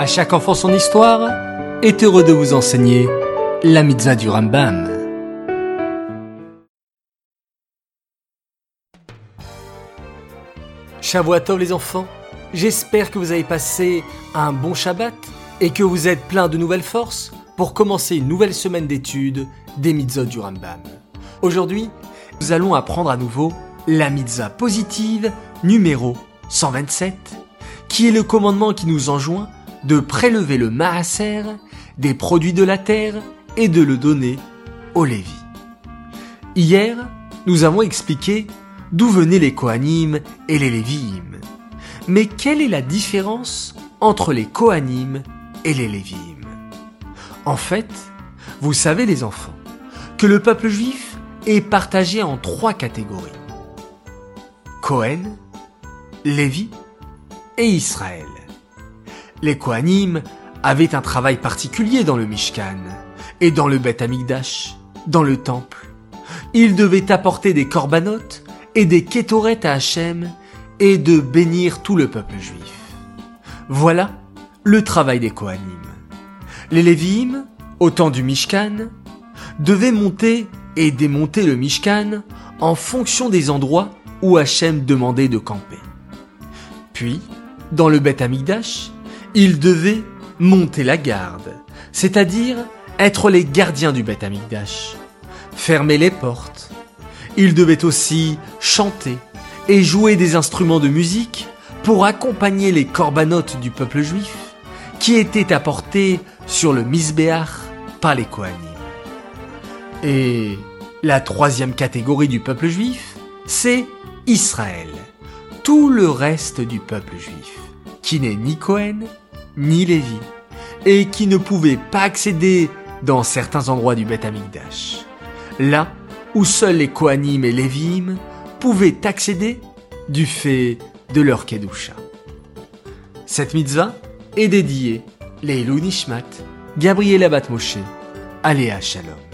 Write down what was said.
À chaque enfant son histoire est heureux de vous enseigner la mitzvah du Rambam. Shavuatov les enfants, j'espère que vous avez passé un bon Shabbat et que vous êtes plein de nouvelles forces pour commencer une nouvelle semaine d'études des mitzvot du Rambam. Aujourd'hui, nous allons apprendre à nouveau la mitzvah positive numéro 127, qui est le commandement qui nous enjoint de prélever le maaser des produits de la terre et de le donner aux Lévi. Hier, nous avons expliqué d'où venaient les Kohanim et les Léviim. Mais quelle est la différence entre les Kohanim et les Léviim En fait, vous savez les enfants, que le peuple juif est partagé en trois catégories. Kohen, Lévi et Israël. Les Kohanim avaient un travail particulier dans le Mishkan et dans le Beth Amikdash, dans le temple. Ils devaient apporter des corbanotes et des kétorettes à Hachem et de bénir tout le peuple juif. Voilà le travail des Kohanim. Les Lévi'im, au temps du Mishkan, devaient monter et démonter le Mishkan en fonction des endroits où Hachem demandait de camper. Puis, dans le Beth Amikdash, ils devaient monter la garde, c'est-à-dire être les gardiens du Beth Amikdash, fermer les portes. Ils devaient aussi chanter et jouer des instruments de musique pour accompagner les corbanotes du peuple juif qui étaient apportés sur le Misbéach par les Kohanim. Et la troisième catégorie du peuple juif, c'est Israël, tout le reste du peuple juif, qui n'est ni Cohen ni Lévi, et qui ne pouvait pas accéder dans certains endroits du Beth Amikdash, là où seuls les Kohanim et Lévim pouvaient accéder du fait de leur Kedusha. Cette mitzvah est dédiée Leilou Nishmat, Gabriel Abat Moshe, Aléa Shalom.